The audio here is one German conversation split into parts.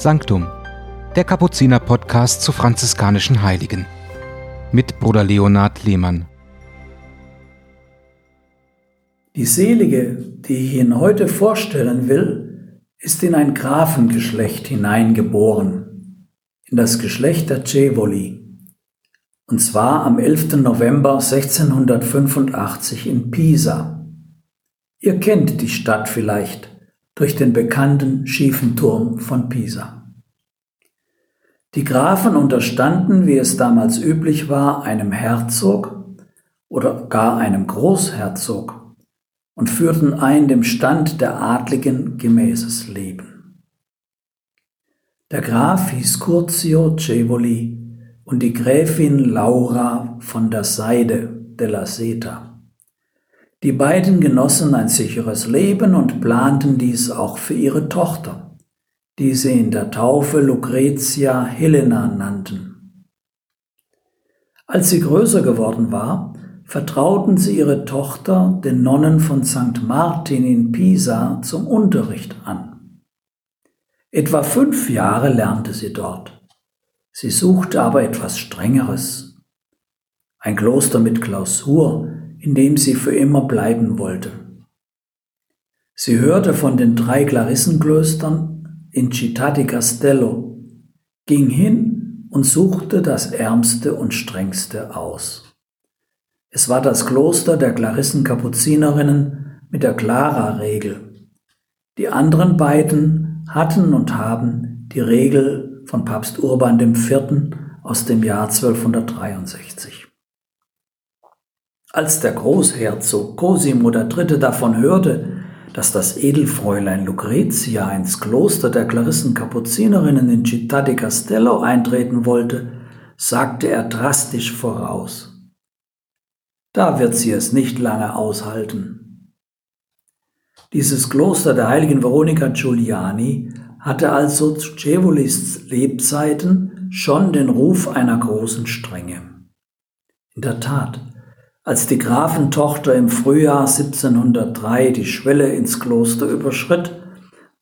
Sanctum, der Kapuziner-Podcast zu franziskanischen Heiligen. Mit Bruder Leonhard Lehmann. Die Selige, die ich Ihnen heute vorstellen will, ist in ein Grafengeschlecht hineingeboren, in das Geschlecht der Cevoli, und zwar am 11. November 1685 in Pisa. Ihr kennt die Stadt vielleicht durch den bekannten schiefen Turm von Pisa. Die Grafen unterstanden, wie es damals üblich war, einem Herzog oder gar einem Großherzog und führten ein dem Stand der Adligen gemäßes Leben. Der Graf hieß Curzio Cevoli und die Gräfin Laura von der Seide della Seta. Die beiden genossen ein sicheres Leben und planten dies auch für ihre Tochter die sie in der Taufe Lucretia Helena nannten. Als sie größer geworden war, vertrauten sie ihre Tochter den Nonnen von St. Martin in Pisa zum Unterricht an. Etwa fünf Jahre lernte sie dort. Sie suchte aber etwas Strengeres. Ein Kloster mit Klausur, in dem sie für immer bleiben wollte. Sie hörte von den drei Klarissenklöstern in Città di Castello, ging hin und suchte das Ärmste und Strengste aus. Es war das Kloster der Klarissen-Kapuzinerinnen mit der Clara-Regel. Die anderen beiden hatten und haben die Regel von Papst Urban IV. aus dem Jahr 1263. Als der Großherzog Cosimo III. davon hörte, dass das Edelfräulein Lucretia ins Kloster der Klarissenkapuzinerinnen in Città di Castello eintreten wollte, sagte er drastisch voraus. Da wird sie es nicht lange aushalten. Dieses Kloster der heiligen Veronika Giuliani hatte also zu Cevolis Lebzeiten schon den Ruf einer großen Strenge. In der Tat, als die Grafentochter im Frühjahr 1703 die Schwelle ins Kloster überschritt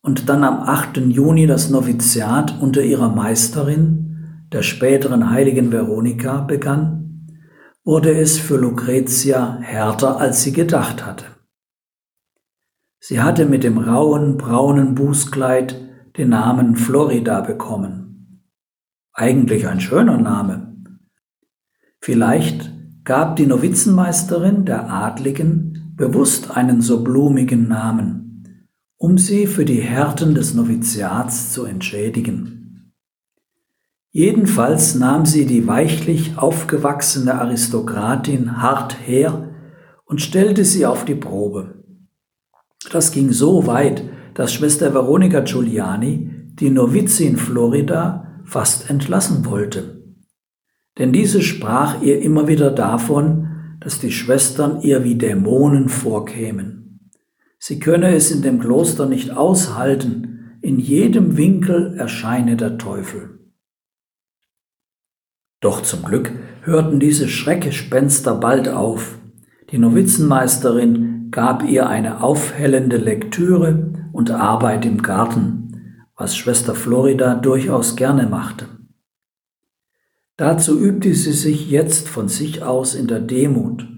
und dann am 8. Juni das Noviziat unter ihrer Meisterin, der späteren heiligen Veronika, begann, wurde es für Lucretia härter, als sie gedacht hatte. Sie hatte mit dem rauen, braunen Bußkleid den Namen Florida bekommen. Eigentlich ein schöner Name. Vielleicht gab die Novizenmeisterin der Adligen bewusst einen so blumigen Namen, um sie für die Härten des Noviziats zu entschädigen. Jedenfalls nahm sie die weichlich aufgewachsene Aristokratin hart her und stellte sie auf die Probe. Das ging so weit, dass Schwester Veronika Giuliani die Novizin Florida fast entlassen wollte. Denn diese sprach ihr immer wieder davon, dass die Schwestern ihr wie Dämonen vorkämen. Sie könne es in dem Kloster nicht aushalten, in jedem Winkel erscheine der Teufel. Doch zum Glück hörten diese Schreckgespenster bald auf. Die Novizenmeisterin gab ihr eine aufhellende Lektüre und Arbeit im Garten, was Schwester Florida durchaus gerne machte. Dazu übte sie sich jetzt von sich aus in der Demut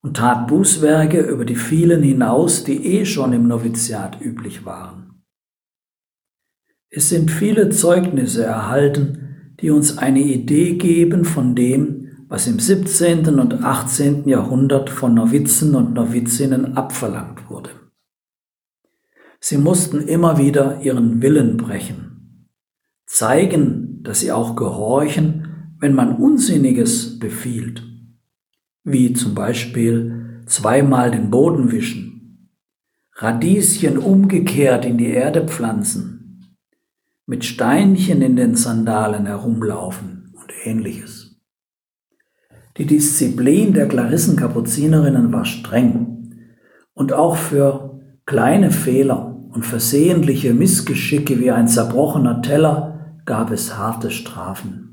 und tat Bußwerke über die vielen hinaus, die eh schon im Noviziat üblich waren. Es sind viele Zeugnisse erhalten, die uns eine Idee geben von dem, was im 17. und 18. Jahrhundert von Novizen und Novizinnen abverlangt wurde. Sie mussten immer wieder ihren Willen brechen, zeigen, dass sie auch gehorchen wenn man Unsinniges befiehlt, wie zum Beispiel zweimal den Boden wischen, Radieschen umgekehrt in die Erde pflanzen, mit Steinchen in den Sandalen herumlaufen und ähnliches. Die Disziplin der Klarissenkapuzinerinnen war streng und auch für kleine Fehler und versehentliche Missgeschicke wie ein zerbrochener Teller gab es harte Strafen.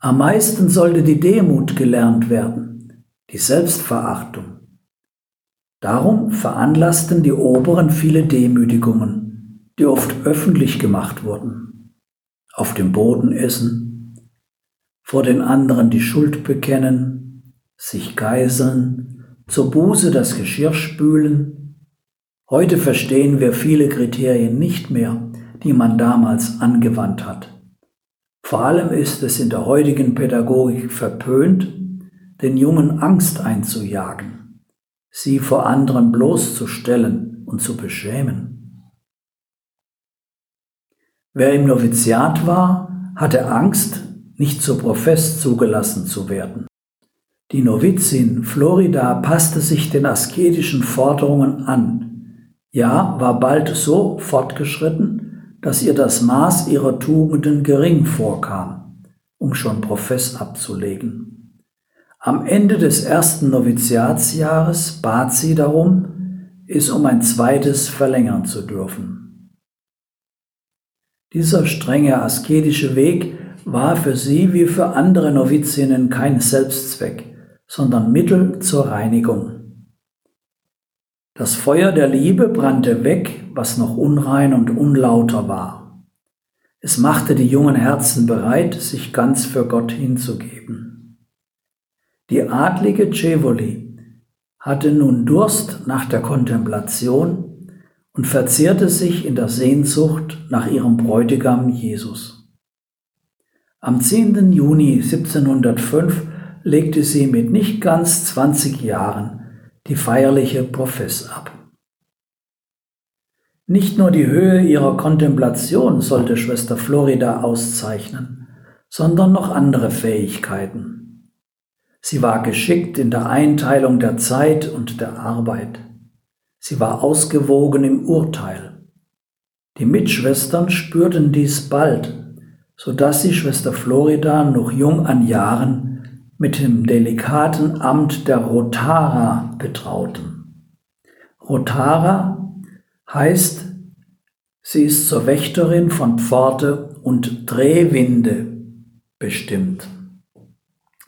Am meisten sollte die Demut gelernt werden, die Selbstverachtung. Darum veranlassten die Oberen viele Demütigungen, die oft öffentlich gemacht wurden. Auf dem Boden essen, vor den anderen die Schuld bekennen, sich geiseln, zur Buße das Geschirr spülen. Heute verstehen wir viele Kriterien nicht mehr, die man damals angewandt hat. Vor allem ist es in der heutigen Pädagogik verpönt, den Jungen Angst einzujagen, sie vor anderen bloßzustellen und zu beschämen. Wer im Noviziat war, hatte Angst, nicht zur Profess zugelassen zu werden. Die Novizin Florida passte sich den asketischen Forderungen an, ja, war bald so fortgeschritten, dass ihr das Maß ihrer Tugenden gering vorkam, um schon Profess abzulegen. Am Ende des ersten Noviziatsjahres bat sie darum, es um ein zweites verlängern zu dürfen. Dieser strenge asketische Weg war für sie wie für andere Novizinnen kein Selbstzweck, sondern Mittel zur Reinigung. Das Feuer der Liebe brannte weg, was noch unrein und unlauter war. Es machte die jungen Herzen bereit, sich ganz für Gott hinzugeben. Die adlige Cevoli hatte nun Durst nach der Kontemplation und verzehrte sich in der Sehnsucht nach ihrem Bräutigam Jesus. Am 10. Juni 1705 legte sie mit nicht ganz 20 Jahren die feierliche Profess ab. Nicht nur die Höhe ihrer Kontemplation sollte Schwester Florida auszeichnen, sondern noch andere Fähigkeiten. Sie war geschickt in der Einteilung der Zeit und der Arbeit. Sie war ausgewogen im Urteil. Die Mitschwestern spürten dies bald so dass sie Schwester Florida noch jung an Jahren mit dem delikaten Amt der Rotara betrauten. Rotara heißt, sie ist zur Wächterin von Pforte und Drehwinde bestimmt.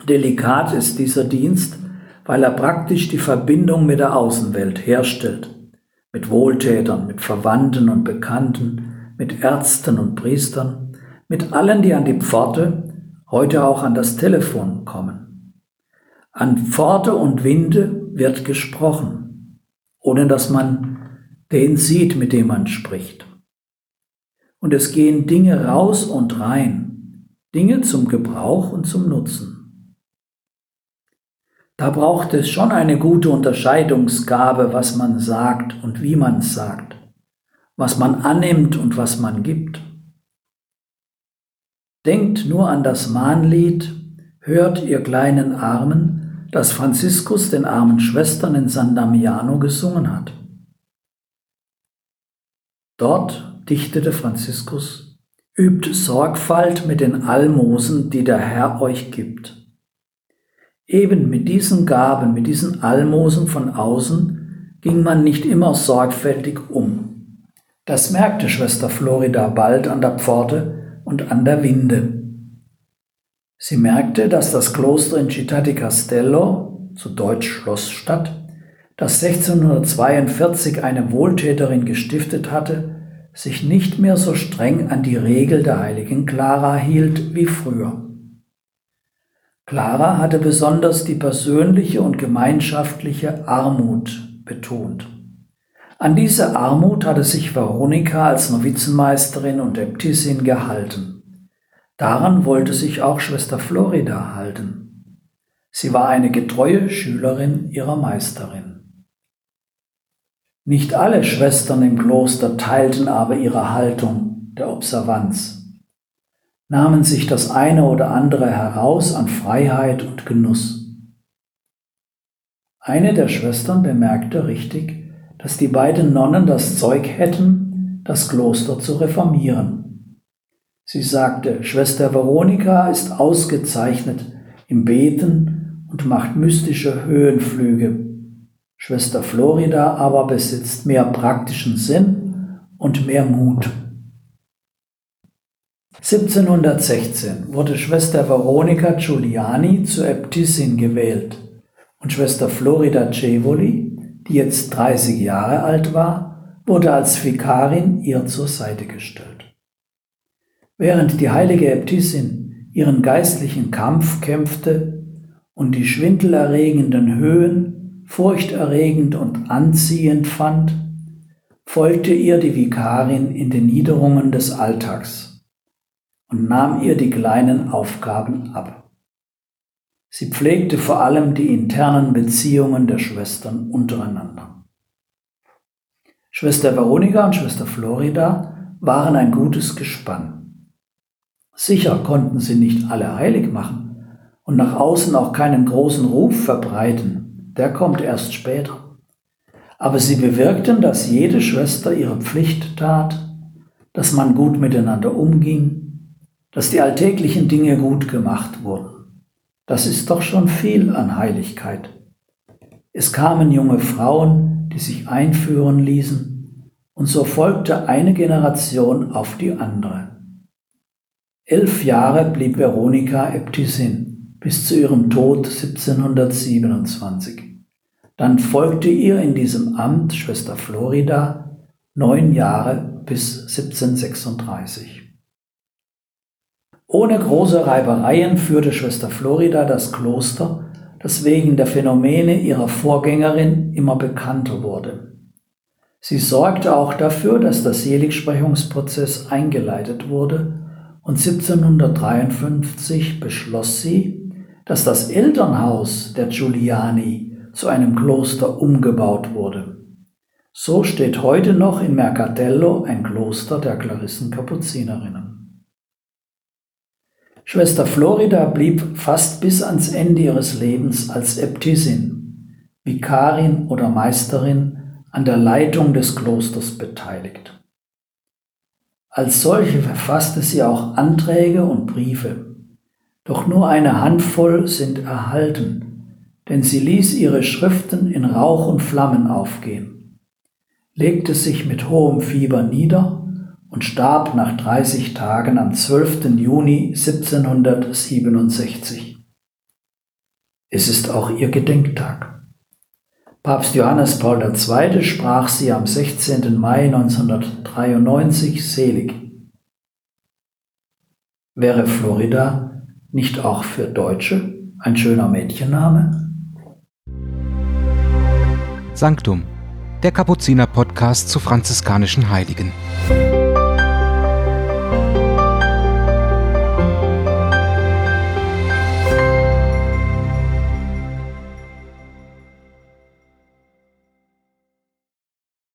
Delikat ist dieser Dienst, weil er praktisch die Verbindung mit der Außenwelt herstellt, mit Wohltätern, mit Verwandten und Bekannten, mit Ärzten und Priestern, mit allen, die an die Pforte, heute auch an das Telefon kommen. An Pforte und Winde wird gesprochen, ohne dass man den sieht, mit dem man spricht. Und es gehen Dinge raus und rein, Dinge zum Gebrauch und zum Nutzen. Da braucht es schon eine gute Unterscheidungsgabe, was man sagt und wie man sagt, was man annimmt und was man gibt. Denkt nur an das Mahnlied, hört ihr kleinen Armen, das Franziskus den armen Schwestern in San Damiano gesungen hat. Dort dichtete Franziskus, übt Sorgfalt mit den Almosen, die der Herr euch gibt. Eben mit diesen Gaben, mit diesen Almosen von außen ging man nicht immer sorgfältig um. Das merkte Schwester Florida bald an der Pforte, und an der Winde. Sie merkte, dass das Kloster in Città di Castello, zu Deutsch Schlossstadt, das 1642 eine Wohltäterin gestiftet hatte, sich nicht mehr so streng an die Regel der heiligen Clara hielt wie früher. Clara hatte besonders die persönliche und gemeinschaftliche Armut betont. An diese Armut hatte sich Veronika als Novizenmeisterin und Äbtissin gehalten. Daran wollte sich auch Schwester Florida halten. Sie war eine getreue Schülerin ihrer Meisterin. Nicht alle Schwestern im Kloster teilten aber ihre Haltung der Observanz, nahmen sich das eine oder andere heraus an Freiheit und Genuss. Eine der Schwestern bemerkte richtig, dass die beiden Nonnen das Zeug hätten, das Kloster zu reformieren. Sie sagte, Schwester Veronika ist ausgezeichnet im Beten und macht mystische Höhenflüge. Schwester Florida aber besitzt mehr praktischen Sinn und mehr Mut. 1716 wurde Schwester Veronika Giuliani zur Äbtissin gewählt und Schwester Florida Cevoli die jetzt 30 Jahre alt war, wurde als Vikarin ihr zur Seite gestellt. Während die heilige Äbtissin ihren geistlichen Kampf kämpfte und die schwindelerregenden Höhen furchterregend und anziehend fand, folgte ihr die Vikarin in den Niederungen des Alltags und nahm ihr die kleinen Aufgaben ab. Sie pflegte vor allem die internen Beziehungen der Schwestern untereinander. Schwester Veronika und Schwester Florida waren ein gutes Gespann. Sicher konnten sie nicht alle heilig machen und nach außen auch keinen großen Ruf verbreiten, der kommt erst später. Aber sie bewirkten, dass jede Schwester ihre Pflicht tat, dass man gut miteinander umging, dass die alltäglichen Dinge gut gemacht wurden. Das ist doch schon viel an Heiligkeit. Es kamen junge Frauen, die sich einführen ließen, und so folgte eine Generation auf die andere. Elf Jahre blieb Veronika Äbtissin bis zu ihrem Tod 1727. Dann folgte ihr in diesem Amt Schwester Florida neun Jahre bis 1736. Ohne große Reibereien führte Schwester Florida das Kloster das wegen der Phänomene ihrer Vorgängerin immer bekannter wurde. Sie sorgte auch dafür, dass der Seligsprechungsprozess eingeleitet wurde und 1753 beschloss sie, dass das Elternhaus der Giuliani zu einem Kloster umgebaut wurde. So steht heute noch in Mercatello ein Kloster der Klarissenkapuzinerinnen. Schwester Florida blieb fast bis ans Ende ihres Lebens als Äbtissin, Vikarin oder Meisterin an der Leitung des Klosters beteiligt. Als solche verfasste sie auch Anträge und Briefe, doch nur eine Handvoll sind erhalten, denn sie ließ ihre Schriften in Rauch und Flammen aufgehen, legte sich mit hohem Fieber nieder und starb nach 30 Tagen am 12. Juni 1767. Es ist auch ihr Gedenktag. Papst Johannes Paul II. sprach sie am 16. Mai 1993 selig. Wäre Florida nicht auch für Deutsche ein schöner Mädchenname? Sanctum, der Kapuziner-Podcast zu franziskanischen Heiligen.